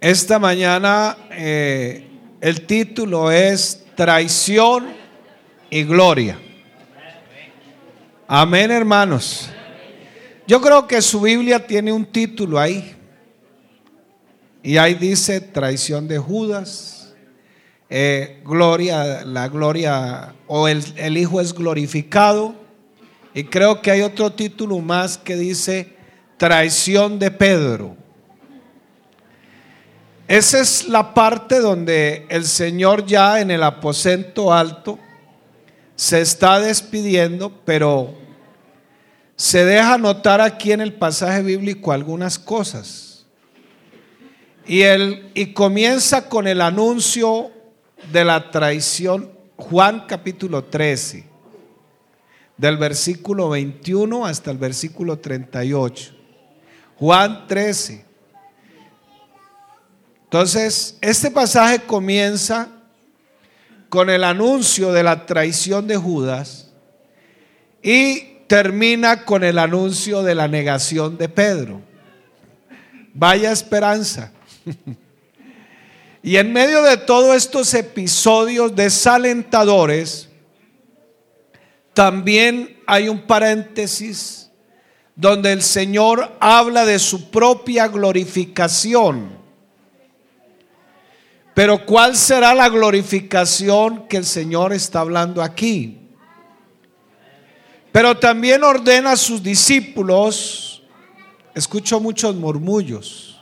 Esta mañana eh, el título es Traición y Gloria. Amén, hermanos. Yo creo que su Biblia tiene un título ahí. Y ahí dice traición de Judas, eh, gloria, la gloria, o el, el Hijo es glorificado. Y creo que hay otro título más que dice traición de Pedro. Esa es la parte donde el Señor ya en el aposento alto se está despidiendo, pero se deja notar aquí en el pasaje bíblico algunas cosas. Y, y comienza con el anuncio de la traición, Juan capítulo 13, del versículo 21 hasta el versículo 38. Juan 13. Entonces, este pasaje comienza con el anuncio de la traición de Judas y termina con el anuncio de la negación de Pedro. Vaya esperanza. y en medio de todos estos episodios desalentadores, también hay un paréntesis donde el Señor habla de su propia glorificación pero ¿cuál será la glorificación que el Señor está hablando aquí? Pero también ordena a sus discípulos, escucho muchos murmullos,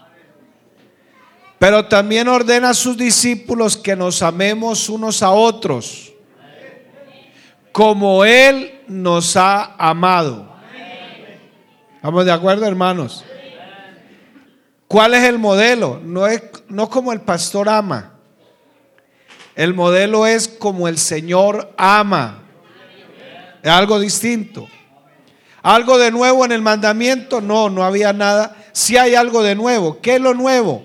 pero también ordena a sus discípulos que nos amemos unos a otros, como Él nos ha amado. ¿Estamos de acuerdo, hermanos? ¿Cuál es el modelo? No es no como el pastor ama. El modelo es como el Señor ama. Es algo distinto. ¿Algo de nuevo en el mandamiento? No, no había nada. Si hay algo de nuevo. ¿Qué es lo nuevo?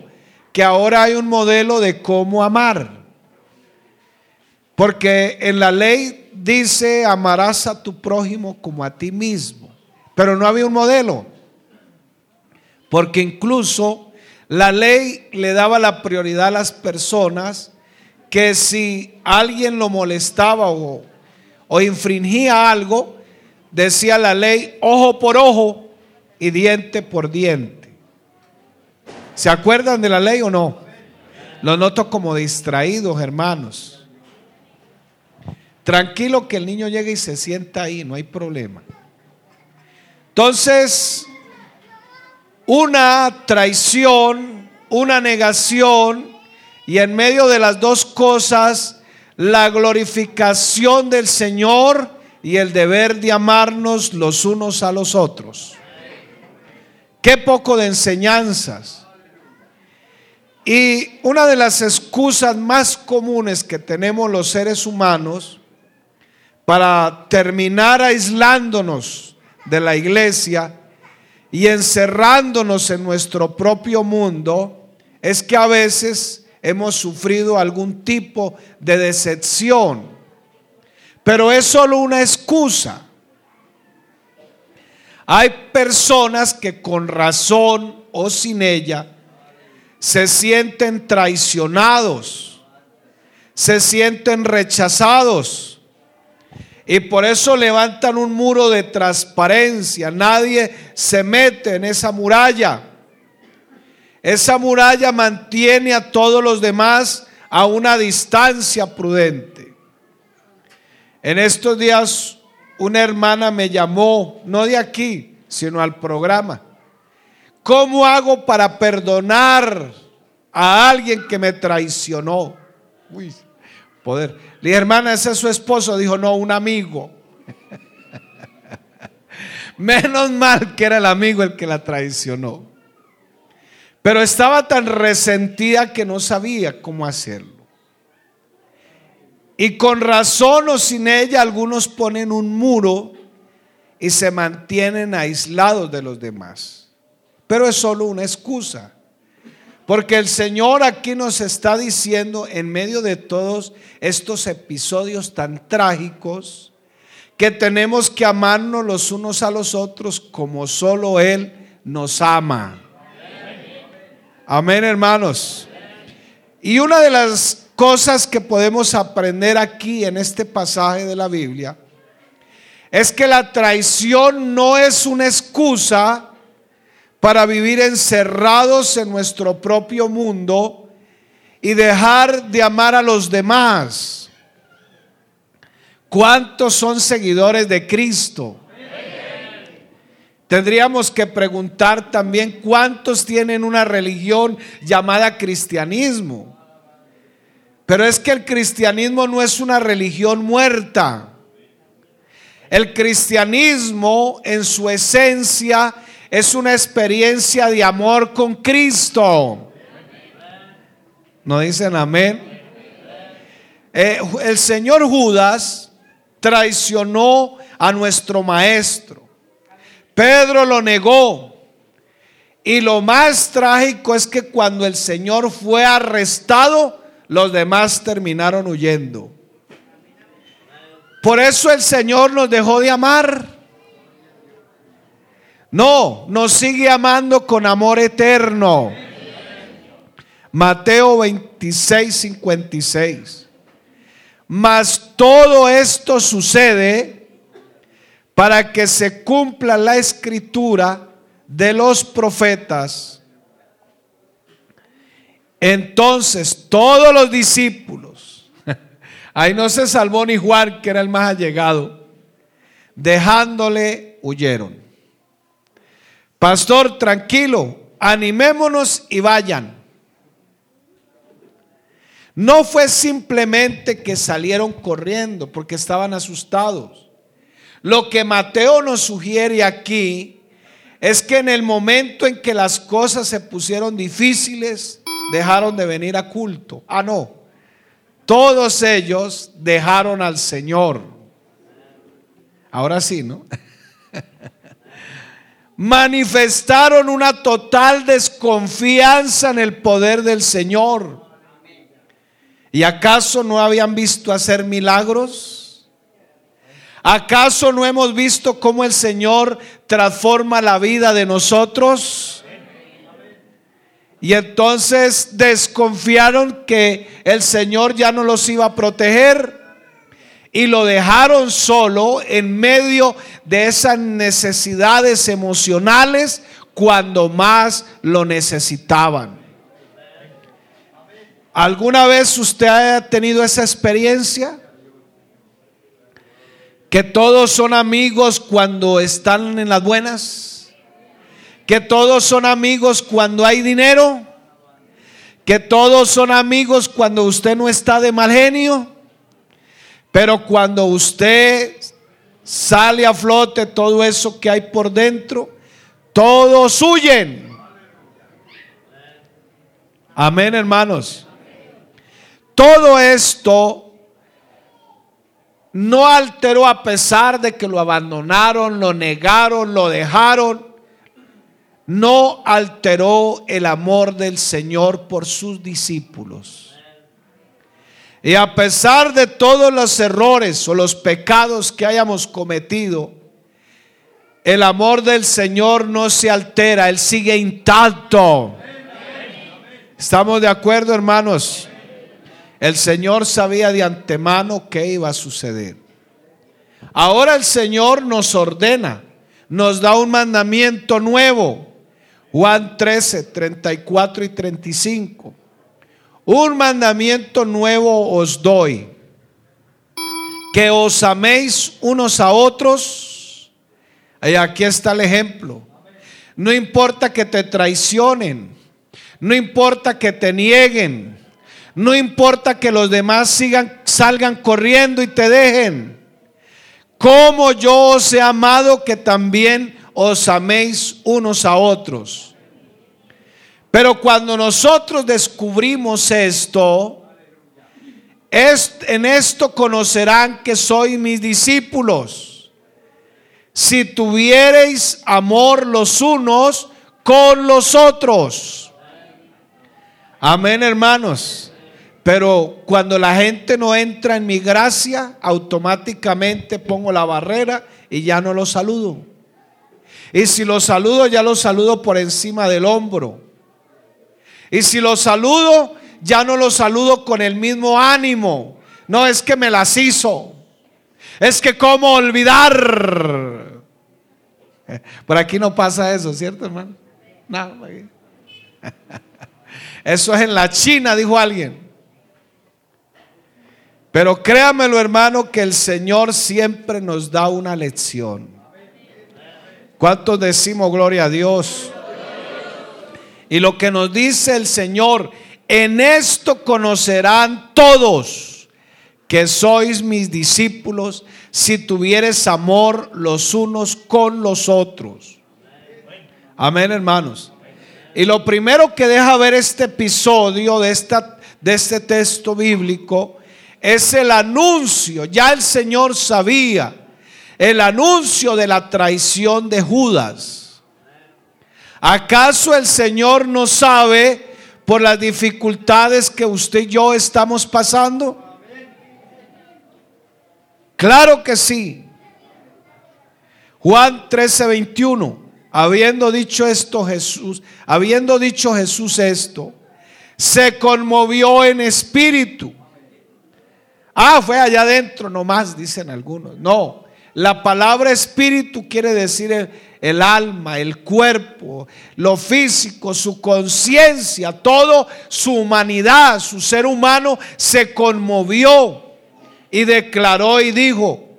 Que ahora hay un modelo de cómo amar. Porque en la ley dice, amarás a tu prójimo como a ti mismo. Pero no había un modelo. Porque incluso la ley le daba la prioridad a las personas que si alguien lo molestaba o, o infringía algo, decía la ley ojo por ojo y diente por diente. ¿Se acuerdan de la ley o no? Lo noto como distraídos, hermanos. Tranquilo que el niño llegue y se sienta ahí, no hay problema. Entonces, una traición, una negación y en medio de las dos cosas la glorificación del Señor y el deber de amarnos los unos a los otros. Qué poco de enseñanzas. Y una de las excusas más comunes que tenemos los seres humanos para terminar aislándonos de la iglesia y encerrándonos en nuestro propio mundo es que a veces hemos sufrido algún tipo de decepción. Pero es solo una excusa. Hay personas que con razón o sin ella se sienten traicionados, se sienten rechazados y por eso levantan un muro de transparencia. Nadie se mete en esa muralla. Esa muralla mantiene a todos los demás a una distancia prudente. En estos días una hermana me llamó, no de aquí, sino al programa. ¿Cómo hago para perdonar a alguien que me traicionó? Uy, poder. Hermana, ese es su esposo. Dijo, no, un amigo. Menos mal que era el amigo el que la traicionó. Pero estaba tan resentida que no sabía cómo hacerlo. Y con razón o sin ella, algunos ponen un muro y se mantienen aislados de los demás. Pero es solo una excusa. Porque el Señor aquí nos está diciendo en medio de todos estos episodios tan trágicos que tenemos que amarnos los unos a los otros como solo Él nos ama. Amén, hermanos. Y una de las cosas que podemos aprender aquí en este pasaje de la Biblia es que la traición no es una excusa para vivir encerrados en nuestro propio mundo y dejar de amar a los demás. ¿Cuántos son seguidores de Cristo? Tendríamos que preguntar también cuántos tienen una religión llamada cristianismo. Pero es que el cristianismo no es una religión muerta. El cristianismo en su esencia es una experiencia de amor con Cristo. ¿No dicen amén? Eh, el señor Judas traicionó a nuestro maestro. Pedro lo negó. Y lo más trágico es que cuando el Señor fue arrestado, los demás terminaron huyendo. Por eso el Señor nos dejó de amar. No, nos sigue amando con amor eterno. Mateo 26, 56. Mas todo esto sucede para que se cumpla la escritura de los profetas. Entonces todos los discípulos, ahí no se salvó ni Juan, que era el más allegado, dejándole huyeron. Pastor, tranquilo, animémonos y vayan. No fue simplemente que salieron corriendo porque estaban asustados. Lo que Mateo nos sugiere aquí es que en el momento en que las cosas se pusieron difíciles, dejaron de venir a culto. Ah, no. Todos ellos dejaron al Señor. Ahora sí, ¿no? Manifestaron una total desconfianza en el poder del Señor. ¿Y acaso no habían visto hacer milagros? ¿Acaso no hemos visto cómo el Señor transforma la vida de nosotros? Y entonces desconfiaron que el Señor ya no los iba a proteger y lo dejaron solo en medio de esas necesidades emocionales cuando más lo necesitaban. ¿Alguna vez usted ha tenido esa experiencia? que todos son amigos cuando están en las buenas, que todos son amigos cuando hay dinero, que todos son amigos cuando usted no está de mal genio, pero cuando usted sale a flote todo eso que hay por dentro, todos huyen. Amén, hermanos. Todo esto no alteró a pesar de que lo abandonaron, lo negaron, lo dejaron. No alteró el amor del Señor por sus discípulos. Y a pesar de todos los errores o los pecados que hayamos cometido, el amor del Señor no se altera, Él sigue intacto. ¿Estamos de acuerdo, hermanos? El Señor sabía de antemano qué iba a suceder. Ahora el Señor nos ordena, nos da un mandamiento nuevo. Juan 13, 34 y 35. Un mandamiento nuevo os doy. Que os améis unos a otros. Y aquí está el ejemplo. No importa que te traicionen. No importa que te nieguen. No importa que los demás sigan, salgan corriendo y te dejen. Como yo os he amado, que también os améis unos a otros. Pero cuando nosotros descubrimos esto, es, en esto conocerán que soy mis discípulos. Si tuviereis amor los unos con los otros. Amén, hermanos. Pero cuando la gente no entra en mi gracia, automáticamente pongo la barrera y ya no lo saludo. Y si lo saludo, ya lo saludo por encima del hombro. Y si lo saludo, ya no lo saludo con el mismo ánimo. No es que me las hizo. Es que cómo olvidar. Por aquí no pasa eso, ¿cierto, hermano? No, eso es en la China, dijo alguien. Pero créamelo, hermano, que el Señor siempre nos da una lección. ¿Cuántos decimos gloria a Dios? Y lo que nos dice el Señor, en esto conocerán todos que sois mis discípulos si tuvieres amor los unos con los otros. Amén, hermanos. Y lo primero que deja ver este episodio de, esta, de este texto bíblico es el anuncio, ya el Señor sabía, el anuncio de la traición de Judas. ¿Acaso el Señor no sabe por las dificultades que usted y yo estamos pasando? Claro que sí. Juan 13, 21. Habiendo dicho esto Jesús, habiendo dicho Jesús esto, se conmovió en espíritu Ah, fue allá adentro nomás, dicen algunos. No, la palabra espíritu quiere decir el, alma, el cuerpo, lo físico, su conciencia, todo su humanidad, su ser humano se conmovió y declaró y dijo,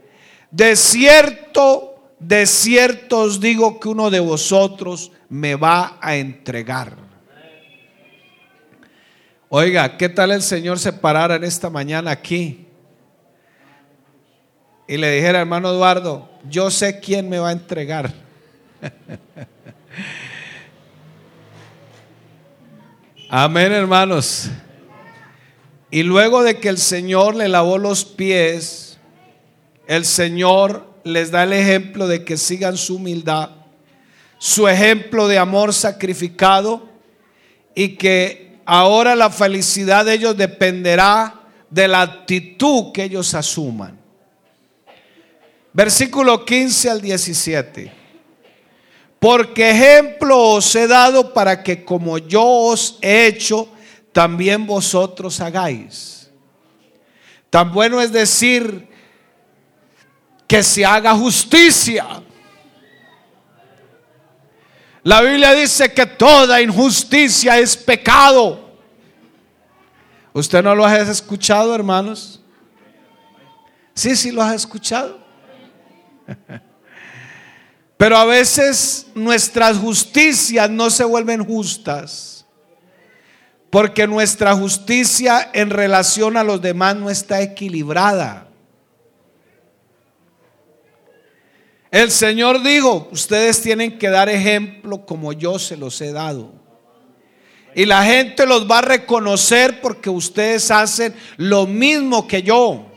de cierto, de cierto os digo que uno de vosotros me va a entregar. Oiga, ¿qué tal el Señor se parara en esta mañana aquí? Y le dijera, hermano Eduardo, yo sé quién me va a entregar. Amén, hermanos. Y luego de que el Señor le lavó los pies, el Señor les da el ejemplo de que sigan su humildad, su ejemplo de amor sacrificado y que ahora la felicidad de ellos dependerá de la actitud que ellos asuman. Versículo 15 al 17. Porque ejemplo os he dado para que como yo os he hecho, también vosotros hagáis. Tan bueno es decir que se haga justicia la Biblia dice que toda injusticia es pecado. ¿Usted no lo ha escuchado, hermanos? Sí, sí lo has escuchado. Pero a veces nuestras justicias no se vuelven justas. Porque nuestra justicia en relación a los demás no está equilibrada. El Señor dijo, ustedes tienen que dar ejemplo como yo se los he dado. Y la gente los va a reconocer porque ustedes hacen lo mismo que yo.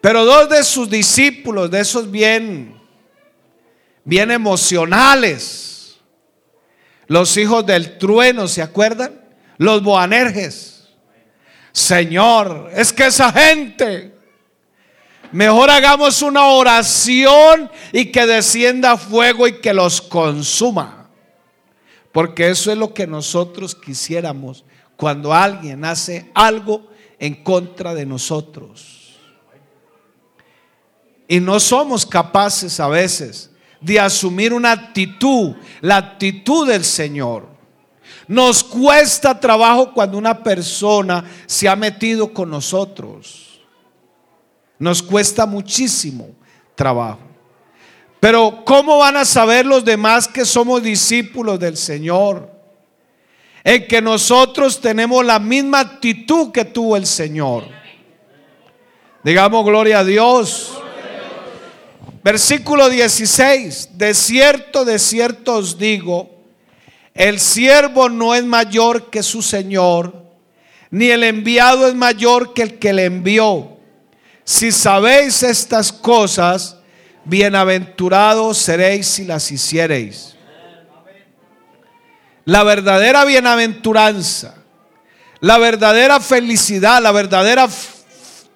Pero dos de sus discípulos, de esos bien, bien emocionales, los hijos del trueno, ¿se acuerdan? Los boanerges. Señor, es que esa gente Mejor hagamos una oración y que descienda fuego y que los consuma. Porque eso es lo que nosotros quisiéramos cuando alguien hace algo en contra de nosotros. Y no somos capaces a veces de asumir una actitud, la actitud del Señor. Nos cuesta trabajo cuando una persona se ha metido con nosotros. Nos cuesta muchísimo trabajo. Pero ¿cómo van a saber los demás que somos discípulos del Señor? En que nosotros tenemos la misma actitud que tuvo el Señor. Digamos gloria a Dios. Versículo 16. De cierto, de cierto os digo, el siervo no es mayor que su Señor, ni el enviado es mayor que el que le envió. Si sabéis estas cosas, bienaventurados seréis si las hiciereis. La verdadera bienaventuranza, la verdadera felicidad, la verdadera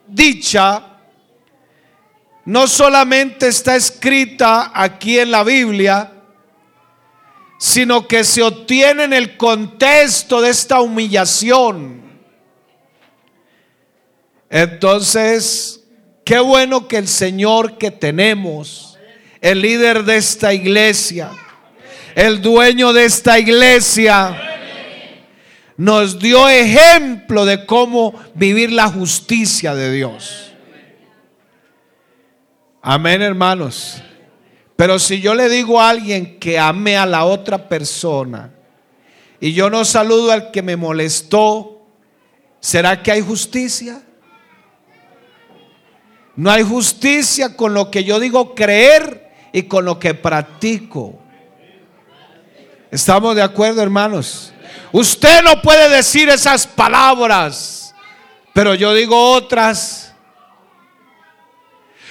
dicha, no solamente está escrita aquí en la Biblia, sino que se obtiene en el contexto de esta humillación. Entonces, qué bueno que el Señor que tenemos, el líder de esta iglesia, el dueño de esta iglesia, nos dio ejemplo de cómo vivir la justicia de Dios. Amén, hermanos. Pero si yo le digo a alguien que ame a la otra persona y yo no saludo al que me molestó, ¿será que hay justicia? No hay justicia con lo que yo digo creer y con lo que practico. ¿Estamos de acuerdo, hermanos? Usted no puede decir esas palabras, pero yo digo otras.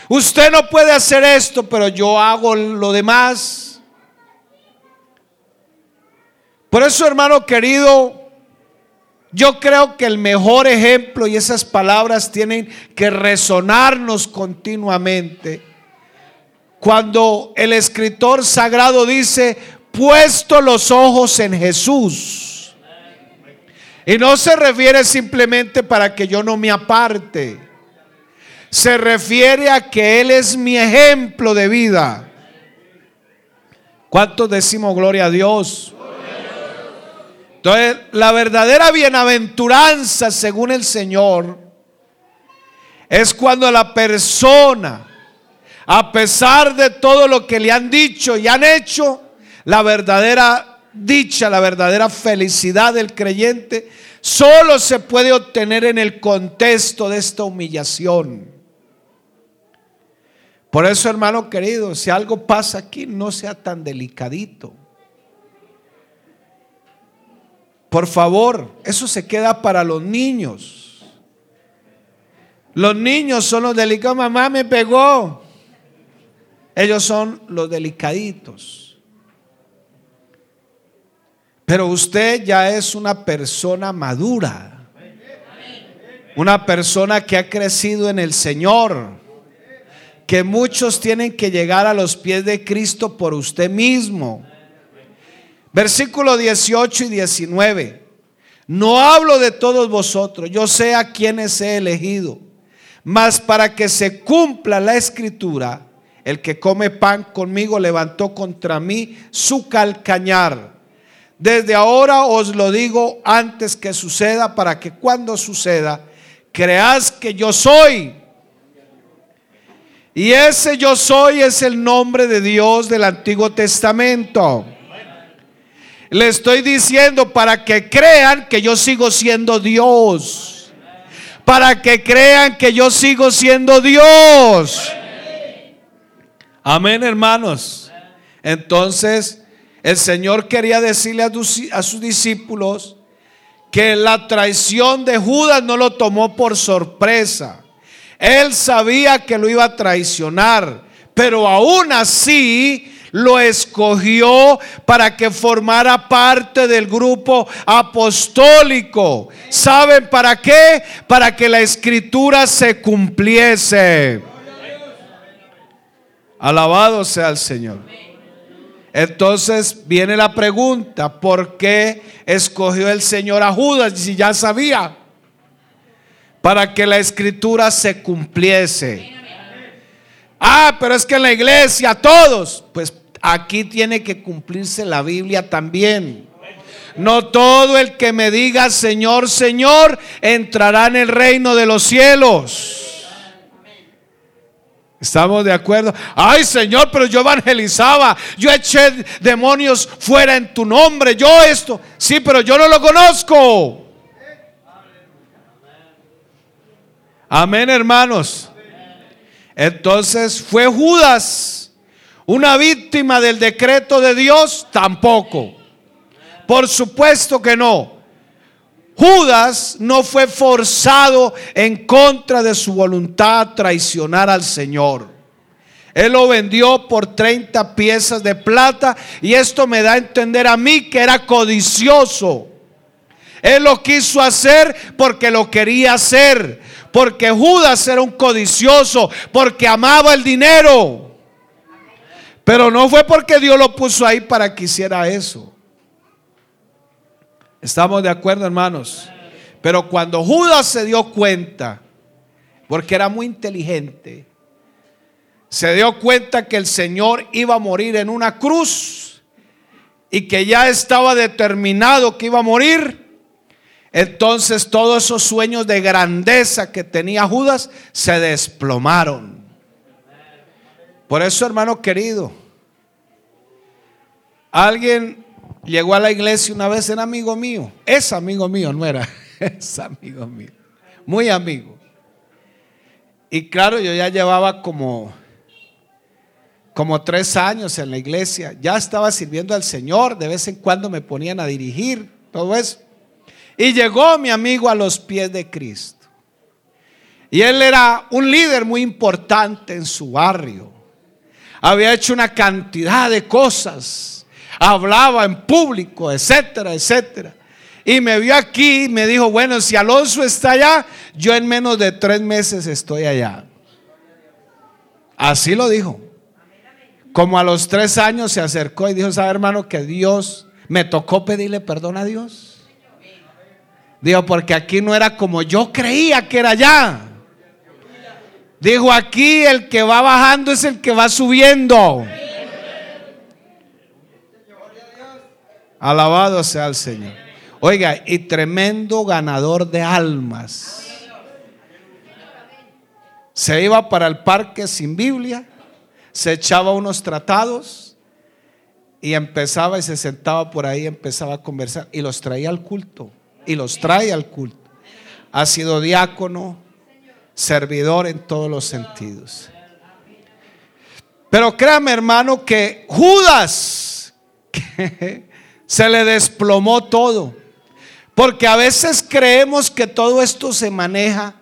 Usted no puede hacer esto, pero yo hago lo demás. Por eso, hermano querido, yo creo que el mejor ejemplo y esas palabras tienen que resonarnos continuamente. Cuando el escritor sagrado dice, puesto los ojos en Jesús. Y no se refiere simplemente para que yo no me aparte se refiere a que Él es mi ejemplo de vida. ¿Cuántos decimos gloria a Dios? Entonces, la verdadera bienaventuranza, según el Señor, es cuando la persona, a pesar de todo lo que le han dicho y han hecho, la verdadera dicha, la verdadera felicidad del creyente, solo se puede obtener en el contexto de esta humillación. Por eso, hermano querido, si algo pasa aquí, no sea tan delicadito. Por favor, eso se queda para los niños. Los niños son los delicados. Mamá me pegó. Ellos son los delicaditos. Pero usted ya es una persona madura. Una persona que ha crecido en el Señor que muchos tienen que llegar a los pies de Cristo por usted mismo. Versículo 18 y 19. No hablo de todos vosotros, yo sé a quienes he elegido, mas para que se cumpla la escritura, el que come pan conmigo levantó contra mí su calcañar. Desde ahora os lo digo antes que suceda, para que cuando suceda, creas que yo soy y ese yo soy es el nombre de Dios del Antiguo Testamento. Le estoy diciendo para que crean que yo sigo siendo Dios. Para que crean que yo sigo siendo Dios. Amén, hermanos. Entonces, el Señor quería decirle a, sus discípulos que la traición de Judas no lo tomó por sorpresa él sabía que lo iba a traicionar, pero aún así lo escogió para que formara parte del grupo apostólico. ¿Saben para qué? Para que la escritura se cumpliese. Alabado sea el Señor. Entonces viene la pregunta, ¿por qué escogió el Señor a Judas si ya sabía? Para que la escritura se cumpliese. Ah, pero es que en la iglesia todos, pues aquí tiene que cumplirse la Biblia también. No todo el que me diga Señor, Señor, entrará en el reino de los cielos. ¿Estamos de acuerdo? Ay Señor, pero yo evangelizaba, yo eché demonios fuera en tu nombre, yo esto, sí, pero yo no lo conozco. Amén, hermanos. Entonces, ¿fue Judas una víctima del decreto de Dios? Tampoco. Por supuesto que no. Judas no fue forzado en contra de su voluntad a traicionar al Señor. Él lo vendió por 30 piezas de plata y esto me da a entender a mí que era codicioso. Él lo quiso hacer porque lo quería hacer porque Judas era un codicioso, porque amaba el dinero. Pero no fue porque Dios lo puso ahí para que hiciera eso. ¿Estamos de acuerdo, hermanos? Pero cuando Judas se dio cuenta, porque era muy inteligente, se dio cuenta que el Señor iba a morir en una cruz y que ya estaba determinado que iba a morir, entonces todos esos sueños de grandeza que tenía Judas se desplomaron. Por eso, hermano querido, alguien llegó a la iglesia una vez, era amigo mío, es amigo mío, no era, es amigo mío, muy amigo. Y claro, yo ya llevaba como, como tres años en la iglesia, ya estaba sirviendo al Señor, de vez en cuando me ponían a dirigir, todo eso. Y llegó mi amigo a los pies de Cristo. Y él era un líder muy importante en su barrio. Había hecho una cantidad de cosas. Hablaba en público, etcétera, etcétera. Y me vio aquí y me dijo, bueno, si Alonso está allá, yo en menos de tres meses estoy allá. Así lo dijo. Como a los tres años se acercó y dijo, sabe hermano que Dios me tocó pedirle perdón a Dios. Dijo, porque aquí no era como yo creía que era allá. Dijo, aquí el que va bajando es el que va subiendo. Alabado sea el Señor. Oiga, y tremendo ganador de almas. Se iba para el parque sin Biblia, se echaba unos tratados y empezaba y se sentaba por ahí, empezaba a conversar y los traía al culto y los trae al culto. Ha sido diácono, servidor en todos los sentidos. Pero créame hermano que Judas se le desplomó todo. Porque a veces creemos que todo esto se maneja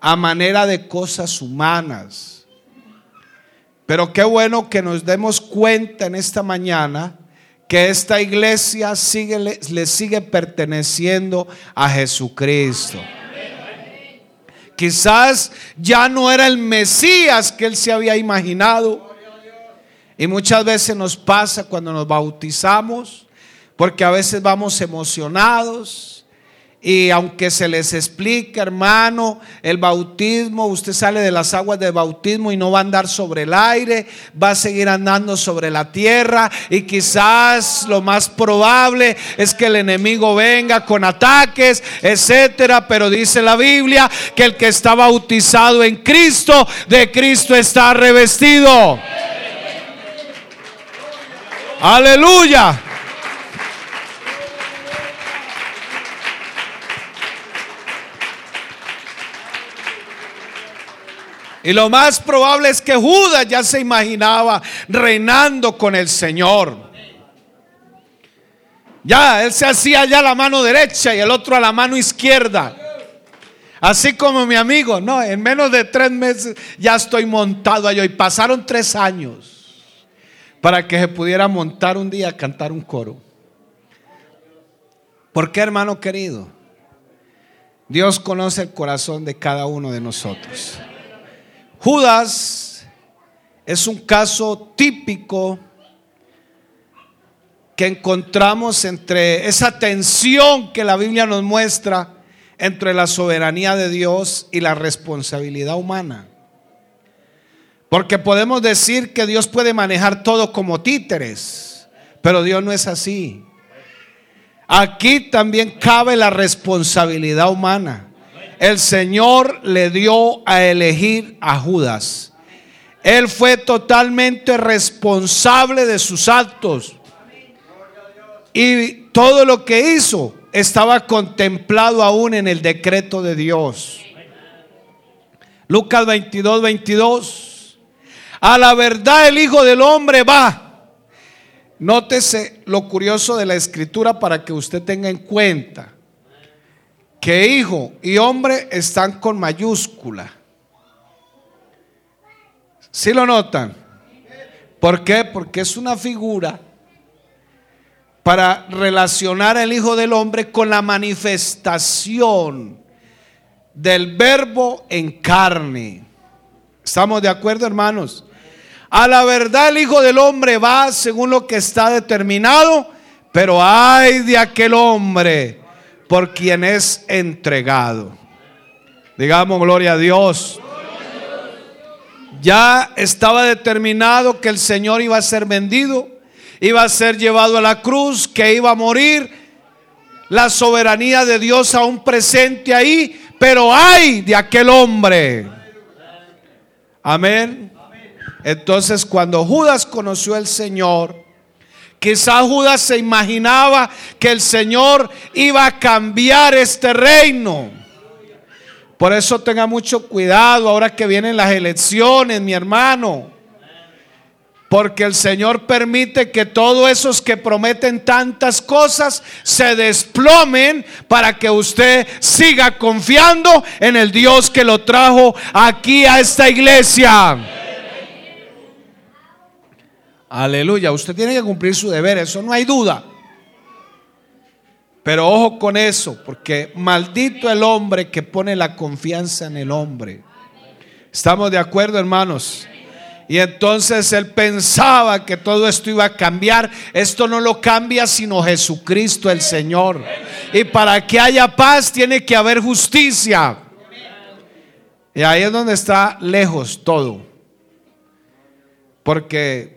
a manera de cosas humanas. Pero qué bueno que nos demos cuenta en esta mañana que esta iglesia sigue, le, sigue perteneciendo a Jesucristo. Quizás ya no era el Mesías que él se había imaginado. Y muchas veces nos pasa cuando nos bautizamos, porque a veces vamos emocionados y aunque se les explique, hermano, el bautismo, usted sale de las aguas del bautismo y no va a andar sobre el aire, va a seguir andando sobre la tierra. Y quizás lo más probable es que el enemigo venga con ataques, etcétera. Pero dice la Biblia que el que está bautizado en Cristo, de Cristo está revestido. Aleluya. Y lo más probable es que Judas ya se imaginaba reinando con el Señor. Ya, él se hacía ya la mano derecha y el otro a la mano izquierda. Así como mi amigo, no, en menos de tres meses ya estoy montado allá. Y pasaron tres años para que se pudiera montar un día a cantar un coro. ¿Por qué, hermano querido? Dios conoce el corazón de cada uno de nosotros. Judas es un caso típico que encontramos entre esa tensión que la Biblia nos muestra entre la soberanía de Dios y la responsabilidad humana. Porque podemos decir que Dios puede manejar todo como títeres, pero Dios no es así. Aquí también cabe la responsabilidad humana el Señor le dio a elegir a Judas. Él fue totalmente responsable de sus actos. Y todo lo que hizo estaba contemplado aún en el decreto de Dios. Lucas 22, 22. A la verdad el Hijo del Hombre va. Nótese lo curioso de la escritura para que usted tenga en cuenta que hijo y hombre están con mayúscula. ¿Sí lo notan? ¿Por qué? Porque es una figura para relacionar al Hijo del Hombre con la manifestación del verbo en carne. ¿Estamos de acuerdo, hermanos? A la verdad el Hijo del Hombre va según lo que está determinado, pero hay de aquel hombre por quien es entregado. Digamos gloria a Dios. Ya estaba determinado que el Señor iba a ser vendido, iba a ser llevado a la cruz, que iba a morir. La soberanía de Dios aún presente ahí, pero hay de aquel hombre. Amén. Entonces cuando Judas conoció al Señor, quizás Judas se imaginaba que el Señor iba a cambiar este reino. Por eso tenga mucho cuidado ahora que vienen las elecciones, mi hermano. Porque el Señor permite que todos esos que prometen tantas cosas se desplomen para que usted siga confiando en el Dios que lo trajo aquí a esta iglesia. Aleluya, usted tiene que cumplir su deber, eso no hay duda. Pero ojo con eso, porque maldito el hombre que pone la confianza en el hombre. ¿Estamos de acuerdo, hermanos? Y entonces él pensaba que todo esto iba a cambiar. Esto no lo cambia sino Jesucristo el Señor. Y para que haya paz tiene que haber justicia. Y ahí es donde está lejos todo. Porque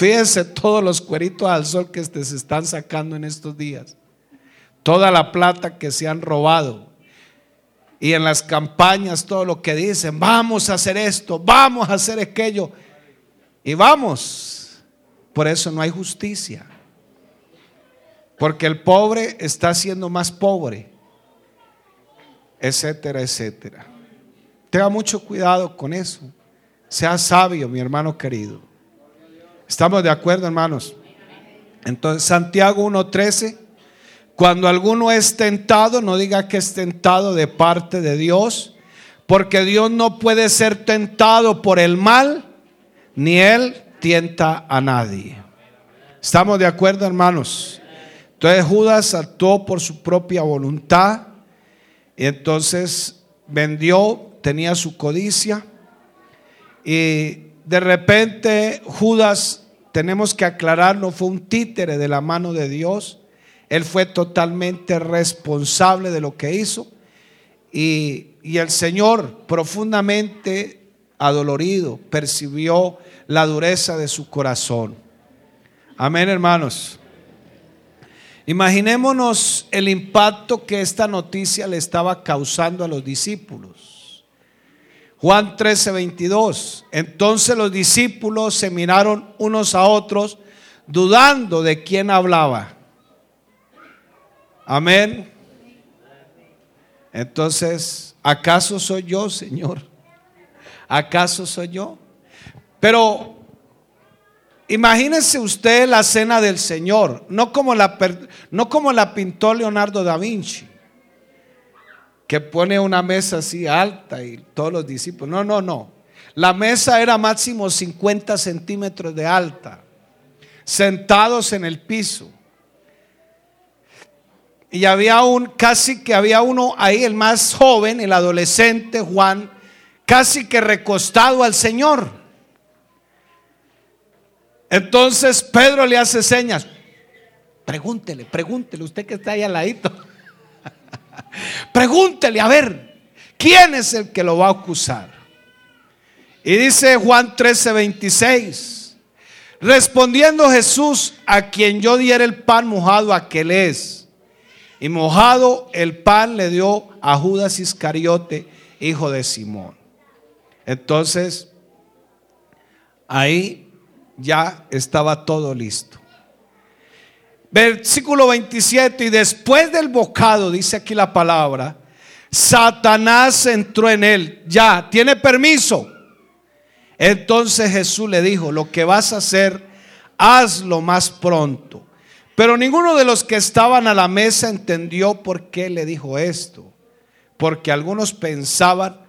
fíjense todos los cueritos al sol que se están sacando en estos días toda la plata que se han robado. Y en las campañas todo lo que dicen, vamos a hacer esto, vamos a hacer aquello. Y vamos. Por eso no hay justicia. Porque el pobre está siendo más pobre. Etcétera, etcétera. Tenga mucho cuidado con eso. Sea sabio, mi hermano querido. ¿Estamos de acuerdo, hermanos? Entonces, Santiago 1.13 cuando alguno es tentado, no diga que es tentado de parte de Dios, porque Dios no puede ser tentado por el mal, ni Él tienta a nadie. ¿Estamos de acuerdo, hermanos? Entonces Judas actuó por su propia voluntad y entonces vendió, tenía su codicia y de repente Judas, tenemos que aclarar, no fue un títere de la mano de Dios, él fue totalmente responsable de lo que hizo. Y, el Señor, profundamente adolorido, percibió la dureza de su corazón. Amén, hermanos. Imaginémonos el impacto que esta noticia le estaba causando a los discípulos. Juan 13, 22. Entonces los discípulos se miraron unos a otros dudando de quién hablaba. Amén. Entonces, ¿acaso soy yo, Señor? ¿Acaso soy yo? Pero imagínese usted la cena del Señor, no como la, no como la pintó Leonardo da Vinci, que pone una mesa así alta y todos los discípulos. No, no, no. La mesa era máximo 50 centímetros de alta, sentados en el piso. Y había un, casi que había uno ahí, el más joven, el adolescente Juan, casi que recostado al Señor. Entonces Pedro le hace señas. Pregúntele, pregúntele, usted que está ahí al ladito. pregúntele, a ver, ¿quién es el que lo va a acusar? Y dice Juan 13, 26. Respondiendo Jesús, a quien yo diera el pan mojado, aquel es. Y mojado el pan le dio a Judas Iscariote, hijo de Simón. Entonces, ahí ya estaba todo listo. Versículo 27, y después del bocado, dice aquí la palabra, Satanás entró en él. Ya, tiene permiso. Entonces Jesús le dijo, lo que vas a hacer, hazlo más pronto. Pero ninguno de los que estaban a la mesa entendió por qué le dijo esto. Porque algunos pensaban,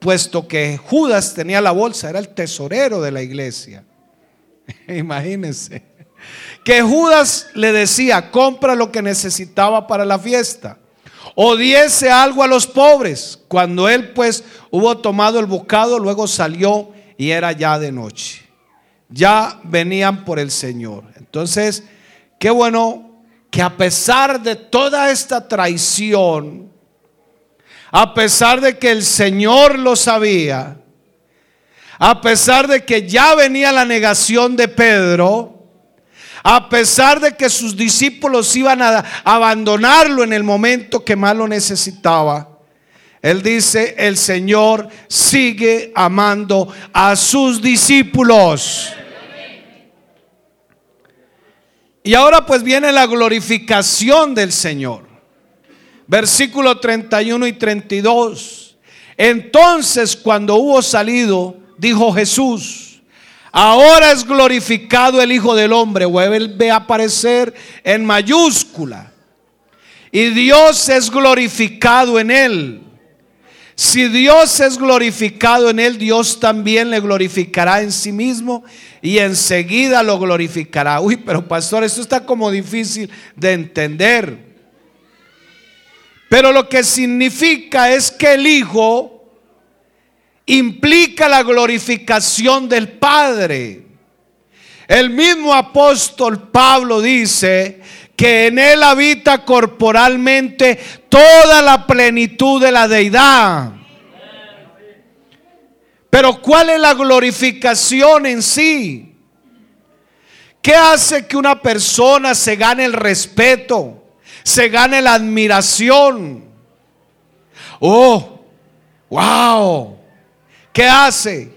puesto que Judas tenía la bolsa, era el tesorero de la iglesia. Imagínense. Que Judas le decía, compra lo que necesitaba para la fiesta. O diese algo a los pobres. Cuando él pues hubo tomado el bocado, luego salió y era ya de noche. ya venían por el Señor. Entonces, qué bueno que a pesar de toda esta traición, a pesar de que el Señor lo sabía, a pesar de que ya venía la negación de Pedro, a pesar de que sus discípulos iban a abandonarlo en el momento que más lo necesitaba, él dice, el Señor sigue amando a sus discípulos. Y ahora pues viene la glorificación del Señor. Versículo 31 y 32. Entonces cuando hubo salido, dijo Jesús, ahora es glorificado el Hijo del Hombre. Vuelve a aparecer en mayúscula. Y Dios es glorificado en él. Si Dios es glorificado en él, Dios también le glorificará en sí mismo y enseguida lo glorificará. Uy, pero pastor, esto está como difícil de entender. Pero lo que significa es que el Hijo implica la glorificación del Padre. El mismo apóstol Pablo dice que en él habita corporalmente toda la plenitud de la deidad. Pero ¿cuál es la glorificación en sí? ¿Qué hace que una persona se gane el respeto, se gane la admiración? Oh, wow. ¿Qué hace?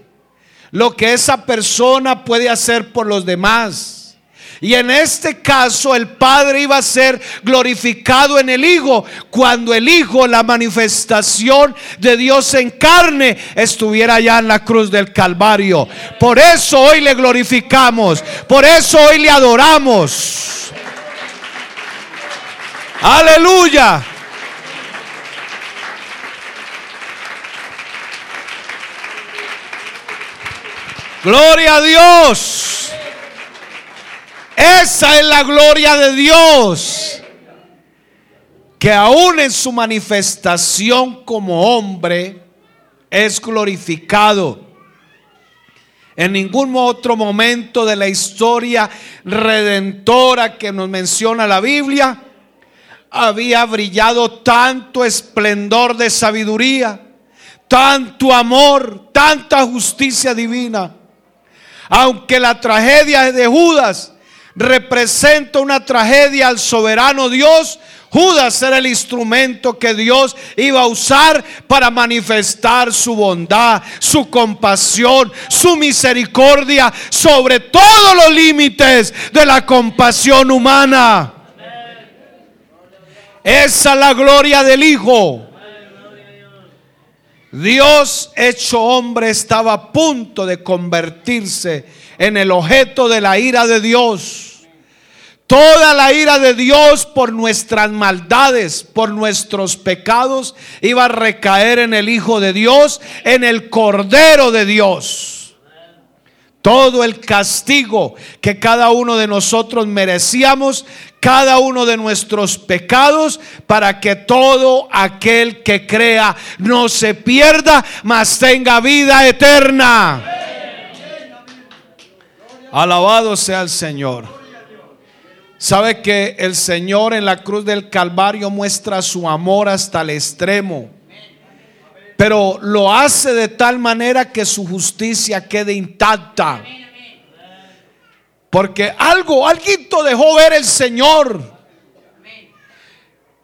Lo que esa persona puede hacer por los demás. Y en este caso el Padre iba a ser glorificado en el Hijo cuando el Hijo, la manifestación de Dios en carne, estuviera allá en la cruz del Calvario. Por eso hoy le glorificamos, por eso hoy le adoramos. Aleluya. Gloria a Dios. Esa es la gloria de Dios. Que aún en su manifestación como hombre es glorificado. En ningún otro momento de la historia redentora que nos menciona la Biblia había brillado tanto esplendor de sabiduría, tanto amor, tanta justicia divina. Aunque la tragedia de Judas representa una tragedia al soberano Dios, Judas era el instrumento que Dios iba a usar para manifestar su bondad, su compasión, su misericordia sobre todos los límites de la compasión humana. Esa es la gloria del Hijo. Dios hecho hombre estaba a punto de convertirse en el objeto de la ira de Dios. Toda la ira de Dios por nuestras maldades, por nuestros pecados, iba a recaer en el Hijo de Dios, en el Cordero de Dios. Todo el castigo que cada uno de nosotros merecíamos, cada uno de nuestros pecados, para que todo aquel que crea no se pierda, mas tenga vida eterna. Alabado sea el Señor. Sabe que el Señor en la cruz del Calvario muestra su amor hasta el extremo. Pero lo hace de tal manera que su justicia quede intacta. Porque algo, algo dejó ver el Señor.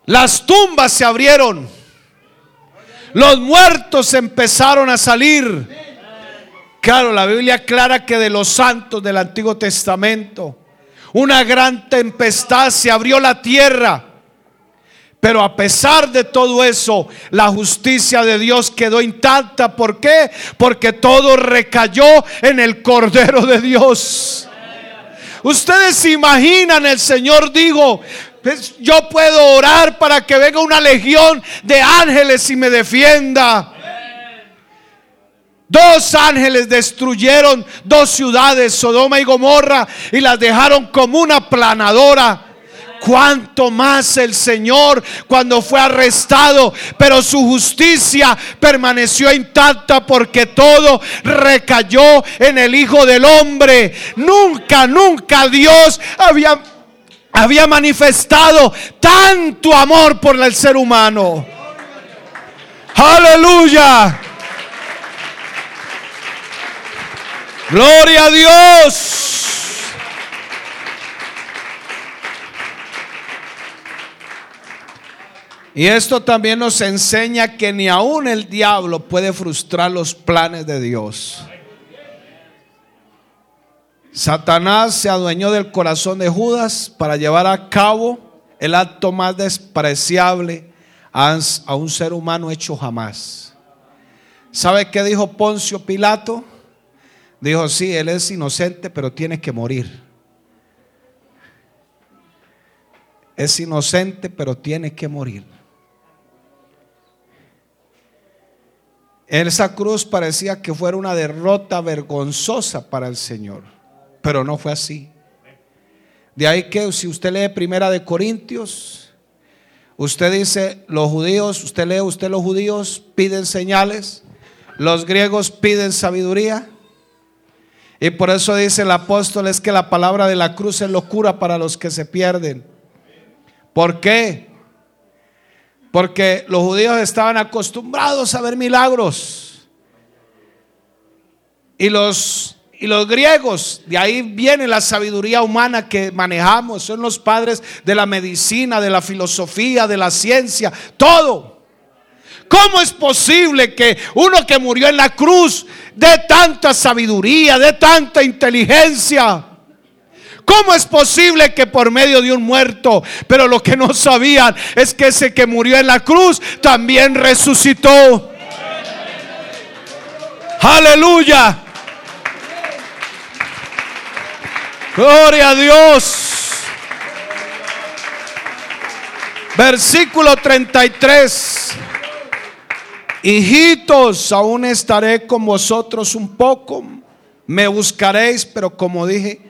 Las tumbas se abrieron. Los muertos empezaron a salir. Claro, la Biblia aclara que de los santos del Antiguo Testamento una gran tempestad, se abrió la tierra. Pero a pesar de todo eso, la justicia de Dios quedó intacta. ¿Por qué? Porque todo recayó en el Cordero de Dios. Ustedes se imaginan, el Señor dijo, pues, yo puedo orar para que venga una legión de ángeles y me defienda. Dos ángeles destruyeron dos ciudades, Sodoma y Gomorra, y las dejaron como una planadora. Cuánto más el Señor cuando fue arrestado, pero su justicia permaneció intacta porque todo recayó en el Hijo del Hombre. Nunca, nunca Dios había, había manifestado tanto amor por el ser humano. Aleluya. Gloria a Dios. Y esto también nos enseña que ni aún el diablo puede frustrar los planes de Dios. Satanás se adueñó del corazón de Judas para llevar a cabo el acto más despreciable a un ser humano hecho jamás. ¿Sabe qué dijo Poncio Pilato? Dijo, sí, él es inocente, pero tiene que morir. Es inocente, pero tiene que morir. Esa cruz parecía que fuera una derrota vergonzosa para el Señor, pero no fue así. De ahí que si usted lee Primera de Corintios, usted dice, los judíos, usted lee, usted los judíos piden señales, los griegos piden sabiduría. Y por eso dice el apóstol es que la palabra de la cruz es locura para los que se pierden. ¿Por qué? Porque los judíos estaban acostumbrados a ver milagros. Y los, y los griegos, de ahí viene la sabiduría humana que manejamos. Son los padres de la medicina, de la filosofía, de la ciencia, todo. ¿Cómo es posible que uno que murió en la cruz de tanta sabiduría, de tanta inteligencia? ¿Cómo es posible que por medio de un muerto, pero lo que no sabían es que ese que murió en la cruz también resucitó? Aleluya. Gloria a Dios. Versículo 33. Hijitos, aún estaré con vosotros un poco. Me buscaréis, pero como dije,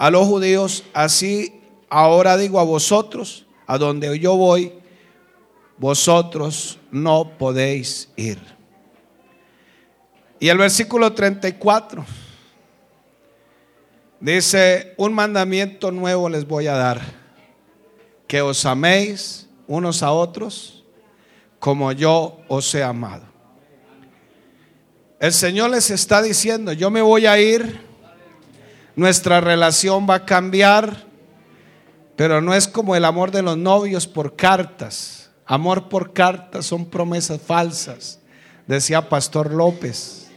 a los judíos, así ahora digo a vosotros, a donde yo voy, vosotros no podéis ir. Y el versículo 34 dice, un mandamiento nuevo les voy a dar, que os améis unos a otros como yo os he amado. El Señor les está diciendo, yo me voy a ir nuestra relación va a cambiar, pero no es como el amor de los novios por cartas. Amor por cartas son promesas falsas, decía Pastor López.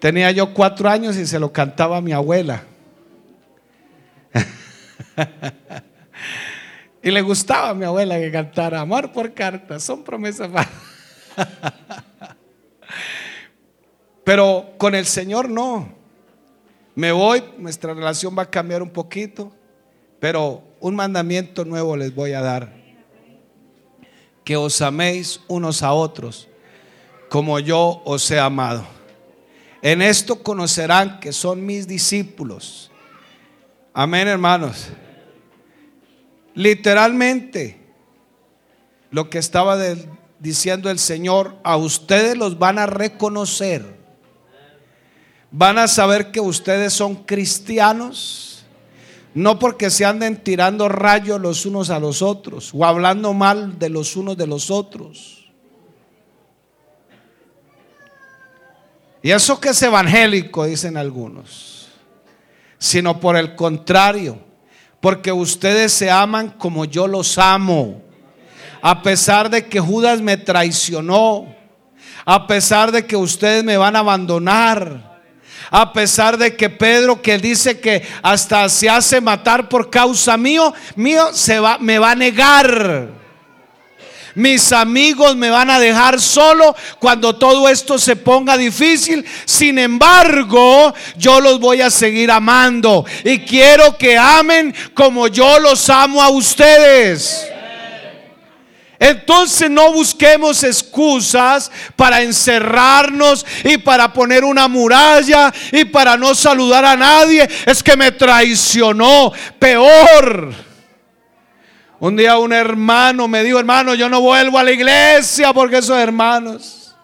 Tenía yo cuatro años y se lo cantaba a mi abuela. y le gustaba a mi abuela que cantara amor por cartas, son promesas falsas. Pero con el Señor no. Me voy, nuestra relación va a cambiar un poquito, pero un mandamiento nuevo les voy a dar. Que os améis unos a otros como yo os he amado. En esto conocerán que son mis discípulos. Amén, hermanos. Literalmente, lo que estaba diciendo el Señor, a ustedes los van a reconocer van a saber que ustedes son cristianos, no porque se anden tirando rayos los unos a los otros o hablando mal de los unos de los otros. Y eso que es evangélico, dicen algunos, sino por el contrario, porque ustedes se aman como yo los amo. A pesar de que Judas me traicionó, a pesar de que ustedes me van a abandonar, a pesar de que Pedro que dice que hasta se hace matar por causa mío, mío se va, me va a negar. Mis amigos me van a dejar solo cuando todo esto se ponga difícil. Sin embargo, yo los voy a seguir amando y quiero que amen como yo los amo a ustedes. Entonces no busquemos excusas para encerrarnos y para poner una muralla y para no saludar a nadie. Es que me traicionó. Peor. Un día un hermano me dijo, hermano, yo no vuelvo a la iglesia porque esos hermanos.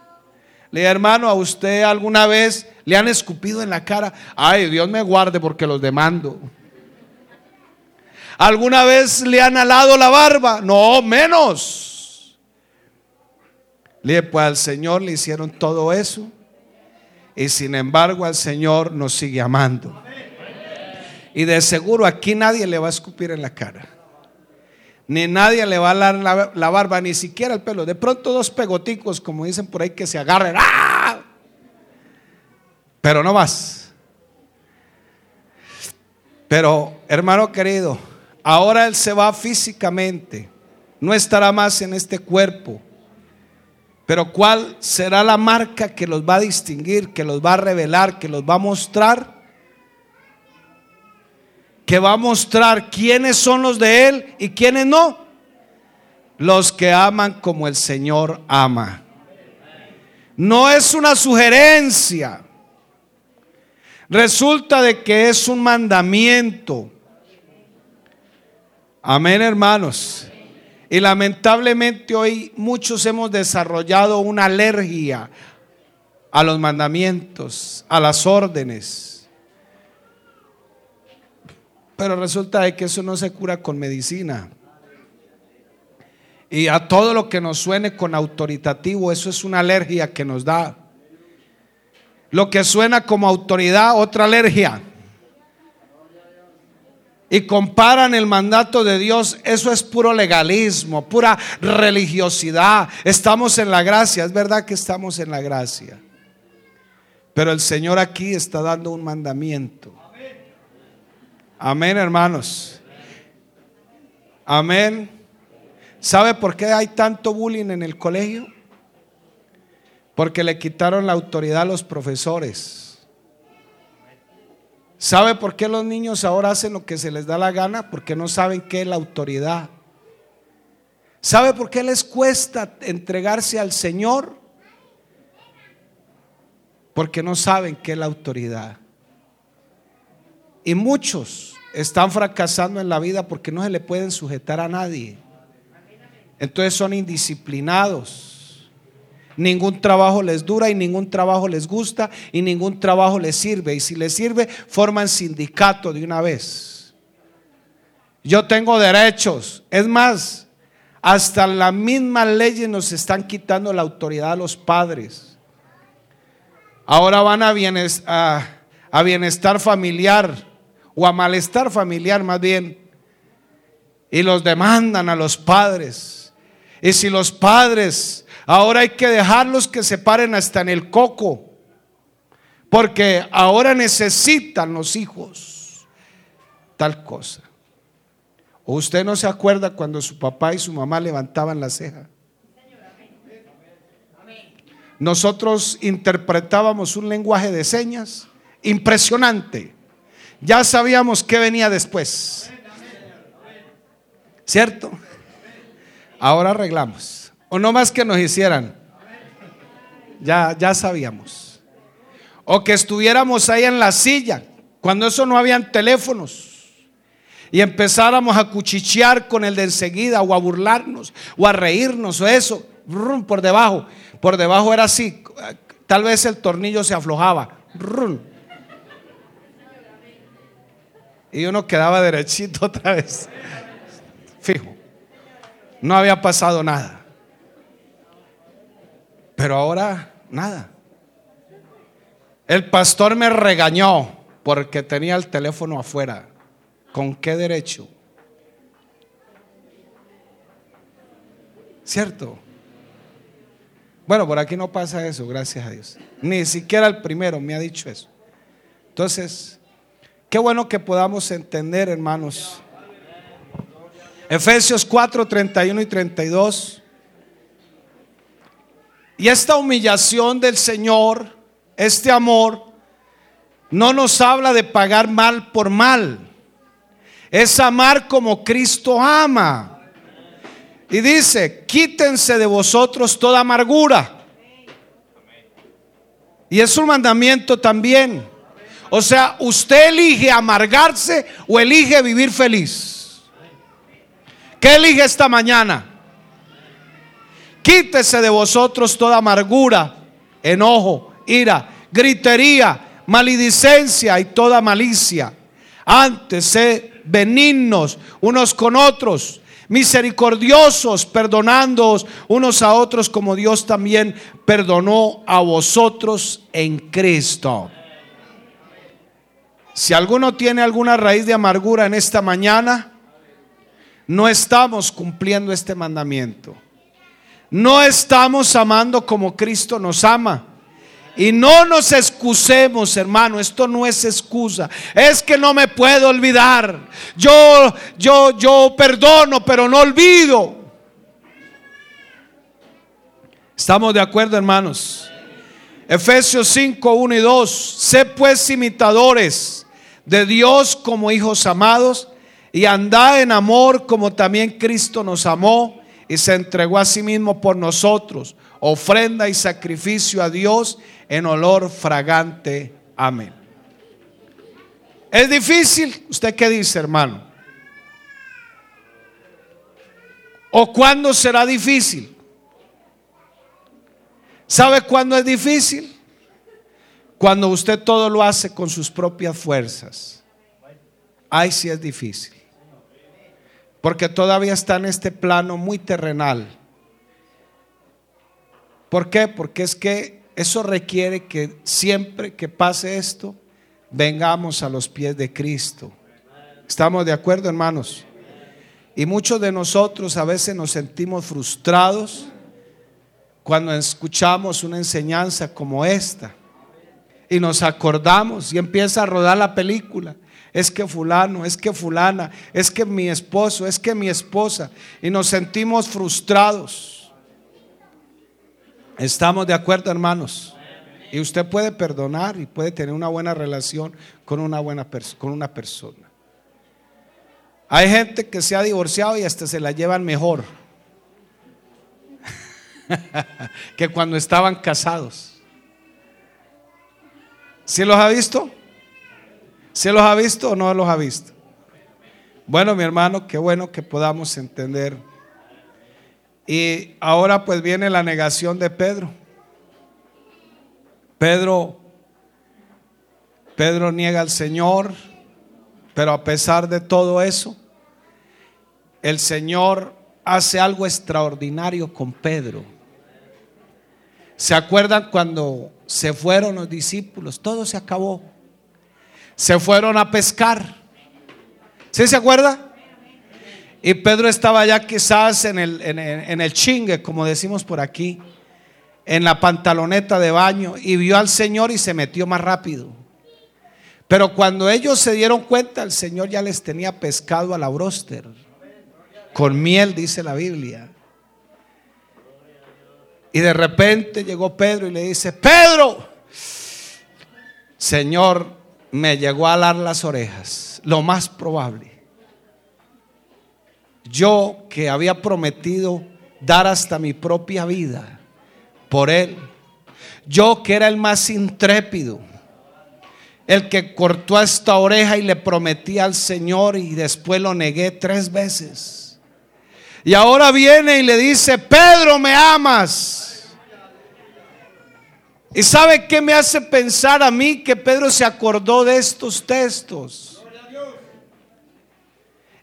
Le dije, hermano, a usted alguna vez le han escupido en la cara. Ay, Dios me guarde porque los demando. ¿Alguna vez le han alado la barba? No, menos. Le pues al Señor le hicieron todo eso. Y sin embargo al Señor nos sigue amando. Y de seguro aquí nadie le va a escupir en la cara. Ni nadie le va a alar la, barba, ni siquiera el pelo. De pronto dos pegoticos, como dicen por ahí, que se agarren. ¡Ah! Pero no más. Pero, hermano querido, Ahora Él se va físicamente, no estará más en este cuerpo. Pero ¿cuál será la marca que los va a distinguir, que los va a revelar, que los va a mostrar? Que va a mostrar quiénes son los de Él y quiénes no. Los que aman como el Señor ama. No es una sugerencia. Resulta de que es un mandamiento. Amén, hermanos. Y lamentablemente hoy muchos hemos desarrollado una alergia a los mandamientos, a las órdenes. Pero resulta de que eso no se cura con medicina. Y a todo lo que nos suene con autoritativo, eso es una alergia que nos da. Lo que suena como autoridad, otra alergia y comparan el mandato de Dios, eso es puro legalismo, pura religiosidad. Estamos en la gracia, es verdad que estamos en la gracia. Pero el Señor aquí está dando un mandamiento. Amén, hermanos. Amén. ¿Sabe por qué hay tanto bullying en el colegio? Porque le quitaron la autoridad a los profesores. ¿Sabe por qué los niños ahora hacen lo que se les da la gana? Porque no saben qué es la autoridad. ¿Sabe por qué les cuesta entregarse al Señor? Porque no saben qué es la autoridad. Y muchos están fracasando en la vida porque no se le pueden sujetar a nadie. Entonces son indisciplinados Ningún trabajo les dura y ningún trabajo les gusta y ningún trabajo les sirve. Y si les sirve, forman sindicato de una vez. Yo tengo derechos. Es más, hasta las mismas leyes nos están quitando la autoridad a los padres. Ahora van a bienestar, a bienestar familiar o a malestar familiar más bien. Y los demandan a los padres. Y si los padres Ahora hay que dejarlos que se paren hasta en el coco. Porque ahora necesitan los hijos tal cosa. ¿O usted no se acuerda cuando su papá y su mamá levantaban la ceja? Nosotros interpretábamos un lenguaje de señas impresionante. Ya sabíamos qué venía después. ¿Cierto? Ahora arreglamos. O no más que nos hicieran. Ya, ya sabíamos. O que estuviéramos ahí en la silla, cuando eso no habían teléfonos. Y empezáramos a cuchichear con el de enseguida, o a burlarnos, o a reírnos, o eso, por debajo. Por debajo era así. Tal vez el tornillo se aflojaba. Y uno quedaba derechito otra vez. Fijo. No había pasado nada. Pero ahora nada. El pastor me regañó porque tenía el teléfono afuera. ¿Con qué derecho? ¿Cierto? Bueno, por aquí no pasa eso, gracias a Dios. Ni siquiera el primero me ha dicho eso. Entonces, qué bueno que podamos entender, hermanos. Efesios 4, 31 y 32. Y esta humillación del Señor, este amor, no nos habla de pagar mal por mal. Es amar como Cristo ama. Y dice, quítense de vosotros toda amargura. Y es un mandamiento también. O sea, usted elige amargarse o elige vivir feliz. ¿Qué elige esta mañana? Quítese de vosotros toda amargura, enojo, ira, gritería, maledicencia y toda malicia. Antes, sé benignos unos con otros, misericordiosos, perdonándoos unos a otros como Dios también perdonó a vosotros en Cristo. Si alguno tiene alguna raíz de amargura en esta mañana, no estamos cumpliendo este mandamiento. No estamos amando como Cristo nos ama. Y no nos excusemos, hermano, esto no es excusa. Es que no me puedo olvidar. Yo yo yo perdono, pero no olvido. ¿Estamos de acuerdo, hermanos? Efesios 5, 1 y 2. Sé pues imitadores de Dios como hijos amados y andad en amor como también Cristo nos amó y se entregó a sí mismo por nosotros, ofrenda y sacrificio a Dios en olor fragante. Amén. ¿Es difícil? ¿Usted qué dice, hermano? ¿O cuándo será difícil? ¿Sabe cuándo es difícil? Cuando usted todo lo hace con sus propias fuerzas. Ahí sí es difícil. Porque todavía está en este plano muy terrenal. ¿Por qué? Porque es que eso requiere que siempre que pase esto, vengamos a los pies de Cristo. ¿Estamos de acuerdo, hermanos? Y muchos de nosotros a veces nos sentimos frustrados cuando escuchamos una enseñanza como esta. Y nos acordamos y empieza a rodar la película es que fulano, es que fulana, es que mi esposo, es que mi esposa. Y nos sentimos frustrados. ¿Estamos de acuerdo, hermanos? Y usted puede perdonar y puede tener una buena relación con una, buena con una persona. Hay gente que se ha divorciado y hasta se la llevan mejor que cuando estaban casados. ¿Sí los ha visto? ¿Se los ha visto o no los ha visto? Bueno, mi hermano, qué bueno que podamos entender. Y ahora pues viene la negación de Pedro. Pedro Pedro niega al Señor, pero a pesar de todo eso, el Señor hace algo extraordinario con Pedro. ¿Se acuerdan cuando se fueron los discípulos? Todo se acabó se fueron a pescar. ¿Sí se acuerda? Y Pedro estaba ya quizás en el, en, el, chingue, como decimos por aquí, en la pantaloneta de baño, y vio al Señor y se metió más rápido. Pero cuando ellos se dieron cuenta, el Señor ya les tenía pescado a la broster, con miel, dice la Biblia. Y de repente llegó Pedro y le dice, Pedro, Señor, me llegó a alar las orejas, lo más probable. Yo que había prometido dar hasta mi propia vida por él, yo que era el más intrépido, el que cortó esta oreja y le prometí al Señor y después lo negué tres veces. Y ahora viene y le dice, Pedro, me amas. ¿Y sabe qué me hace pensar a mí que Pedro se acordó de estos textos?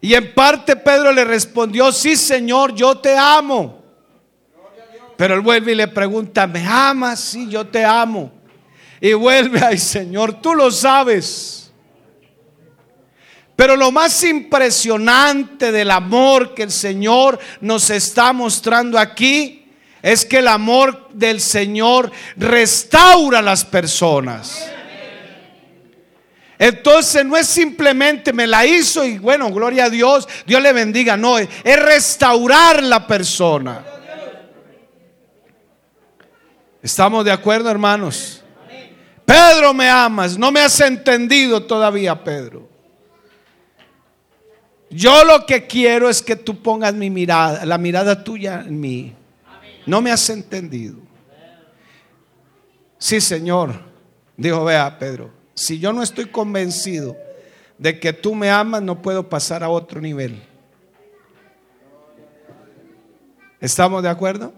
Y en parte Pedro le respondió, sí Señor, yo te amo. Pero él vuelve y le pregunta, ¿me amas? Sí, yo te amo. Y vuelve, ay Señor, tú lo sabes. Pero lo más impresionante del amor que el Señor nos está mostrando aquí es que el amor del Señor restaura las personas. Entonces no es simplemente me la hizo y bueno, gloria a Dios, Dios le bendiga. No, es, restaurar la persona. ¿Estamos de acuerdo, hermanos? Pedro, me amas. No me has entendido todavía, Pedro. Yo lo que quiero es que tú pongas mi mirada, la mirada tuya en mí. No me has entendido. Sí, Señor, dijo, vea, Pedro, si yo no estoy convencido de que tú me amas, no puedo pasar a otro nivel. ¿Estamos de acuerdo?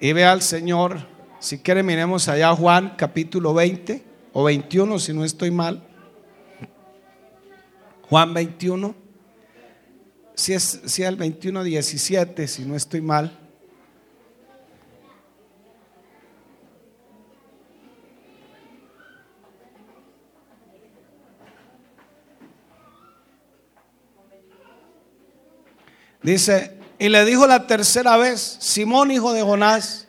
Y ve al Señor, si quiere miremos allá Juan capítulo 20 o 21 si no estoy mal. Juan 21, si es, si el 21, 17, si no estoy mal. Dice, y le dijo la tercera vez, Simón hijo de Jonás,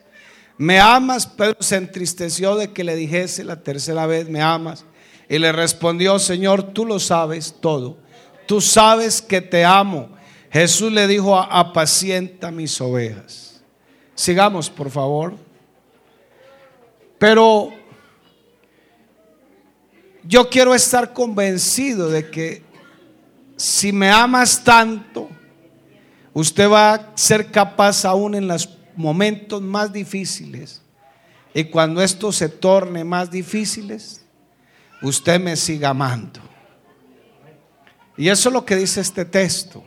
¿me amas? Pedro se entristeció de que le dijese la tercera vez, ¿me amas? Y le respondió, Señor, tú lo sabes todo. Tú sabes que te amo. Jesús le dijo, apacienta mis ovejas. Sigamos, por favor. Pero yo quiero estar convencido de que si me amas tanto, Usted va a ser capaz aún en los momentos más difíciles. Y cuando esto se torne más difíciles, usted me siga amando. Y eso es lo que dice este texto.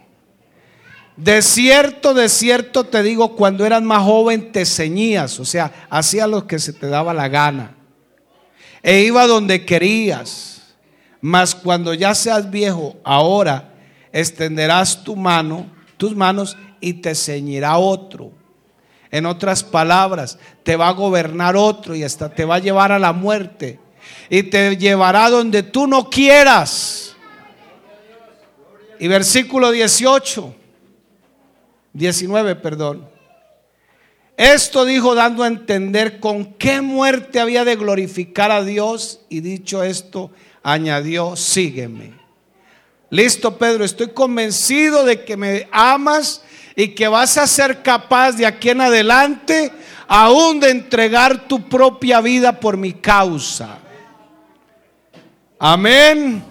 De cierto, de cierto te digo, cuando eras más joven te ceñías, o sea, hacía lo que se te daba la gana. E iba donde querías. Mas cuando ya seas viejo, ahora extenderás tu mano tus manos y te ceñirá otro. En otras palabras, te va a gobernar otro y hasta te va a llevar a la muerte. Y te llevará donde tú no quieras. Y versículo 18, 19, perdón. Esto dijo dando a entender con qué muerte había de glorificar a Dios. Y dicho esto, añadió, sígueme. Listo, Pedro, estoy convencido de que me amas y que vas a ser capaz de aquí en adelante aún de entregar tu propia vida por mi causa. Amén.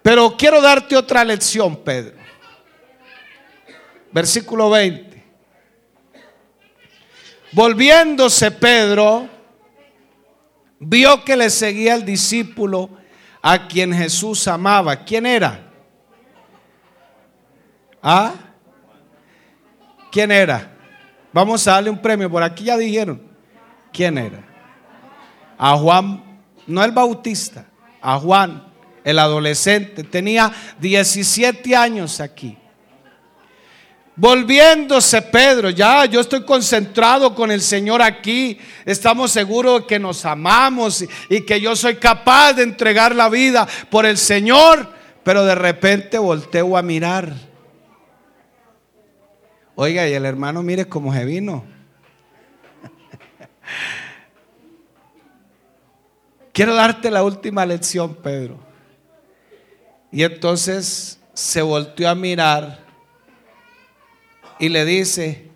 Pero quiero darte otra lección, Pedro. Versículo 20. Volviéndose Pedro, vio que le seguía el discípulo a quien Jesús amaba. ¿Quién era? ¿Ah? ¿Quién era? Vamos a darle un premio. Por aquí ya dijeron. ¿Quién era? A Juan, no el Bautista, a Juan, el adolescente. Tenía 17 años aquí. Volviéndose Pedro, ya yo estoy concentrado con el Señor aquí, estamos seguros que nos amamos y, que yo soy capaz de entregar la vida por el Señor, pero de repente volteo a mirar. Oiga, y el hermano mire cómo se vino. Quiero darte la última lección, Pedro. Y entonces se volteó a mirar y le dice,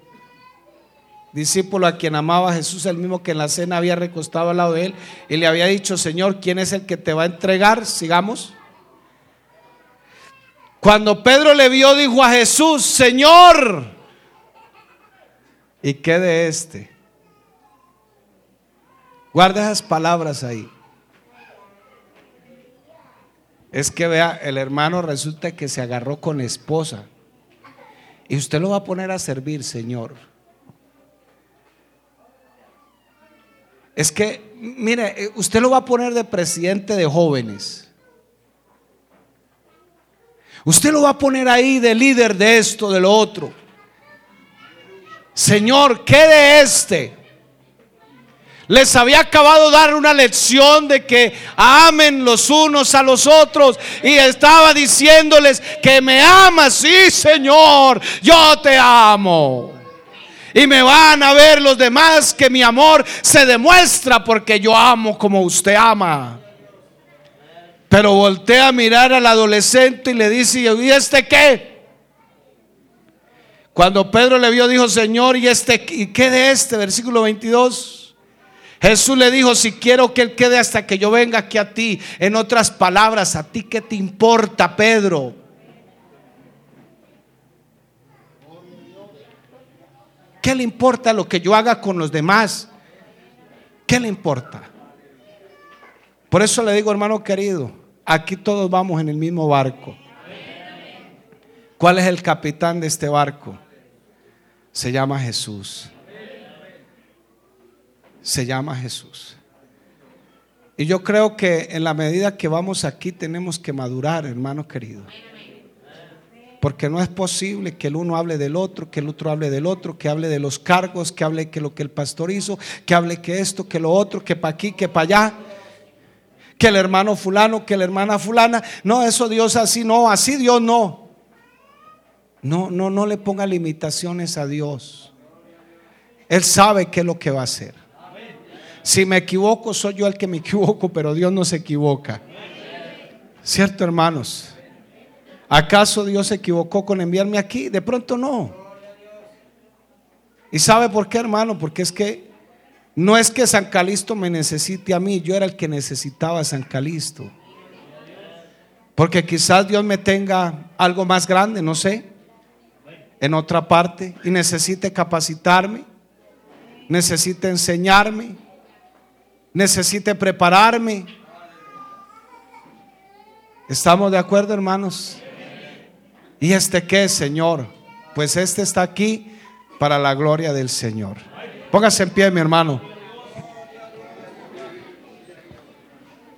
discípulo a quien amaba Jesús, el mismo que en la cena había recostado al lado de él, y le había dicho, Señor, ¿quién es el que te va a entregar? Sigamos. Cuando Pedro le vio, dijo a Jesús, Señor, ¿y qué de este? Guarda esas palabras ahí. Es que vea, el hermano resulta que se agarró con esposa. Y usted lo va a poner a servir, Señor. Es que, mire, eh, usted lo va a poner de presidente de jóvenes. Usted lo va a poner ahí de líder de esto, de lo otro. Señor, ¿qué de este? Les había acabado de dar una lección de que amen los unos a los otros. Y estaba diciéndoles que me amas. Sí, Señor, yo te amo. Y me van a ver los demás que mi amor se demuestra porque yo amo como usted ama. Pero voltea a mirar al adolescente y le dice, ¿y este qué? Cuando Pedro le vio, dijo, Señor, ¿y este y qué de este? Versículo 22. Jesús le dijo, si quiero que Él quede hasta que yo venga aquí a ti. En otras palabras, ¿a ti qué te importa, Pedro? ¿Qué le importa lo que yo haga con los demás? ¿Qué le importa? Por eso le digo, hermano querido, aquí todos vamos en el mismo barco. ¿Cuál es el capitán de este barco? Se llama Jesús. Se llama Jesús. Y yo creo que en la medida que vamos aquí tenemos que madurar, hermano querido. Porque no es posible que el uno hable del otro, que el otro hable del otro, que hable de los cargos, que hable que lo que el pastor hizo, que hable que esto, que lo otro, que para aquí, que para allá, que el hermano fulano, que la hermana fulana. No, eso Dios así no, así Dios no. No, no, no le ponga limitaciones a Dios. Él sabe qué es lo que va a hacer. Si me equivoco, soy yo el que me equivoco, pero Dios no se equivoca. ¿Cierto, hermanos? ¿Acaso Dios se equivocó con enviarme aquí? De pronto no. ¿Y sabe por qué, hermano? Porque es que no es que San Calisto me necesite a mí, yo era el que necesitaba a San Calisto. Porque quizás Dios me tenga algo más grande, no sé, en otra parte, y necesite capacitarme, necesite enseñarme, necesite prepararme. ¿Estamos de acuerdo, hermanos? ¿Y este qué, Señor? Pues este está aquí para la gloria del Señor. Póngase en pie, mi hermano.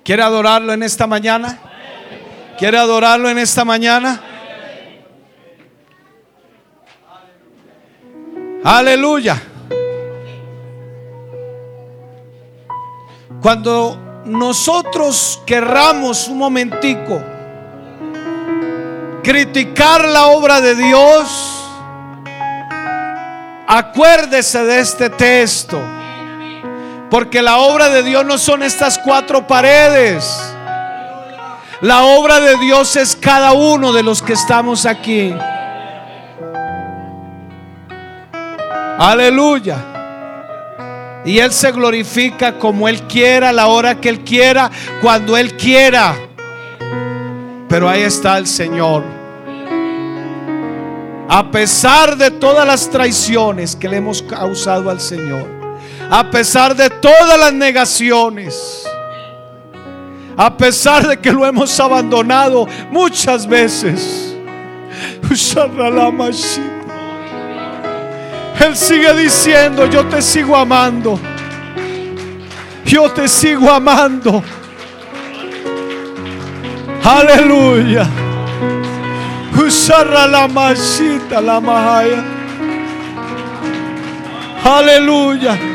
¿Quiere adorarlo en esta mañana? ¿Quiere adorarlo en esta mañana? Aleluya. Cuando nosotros querramos un momentico criticar la obra de Dios, acuérdese de este texto. Porque la obra de Dios no son estas cuatro paredes. La obra de Dios es cada uno de los que estamos aquí. Aleluya. Y Él se glorifica como Él quiera, a la hora que Él quiera, cuando Él quiera. Pero ahí está el Señor. A pesar de todas las traiciones que le hemos causado al Señor. A pesar de todas las negaciones. A pesar de que lo hemos abandonado muchas veces. Él sigue diciendo, yo te sigo amando. Yo te sigo amando. Aleluya. Usarra la masita la mahaya. Aleluya.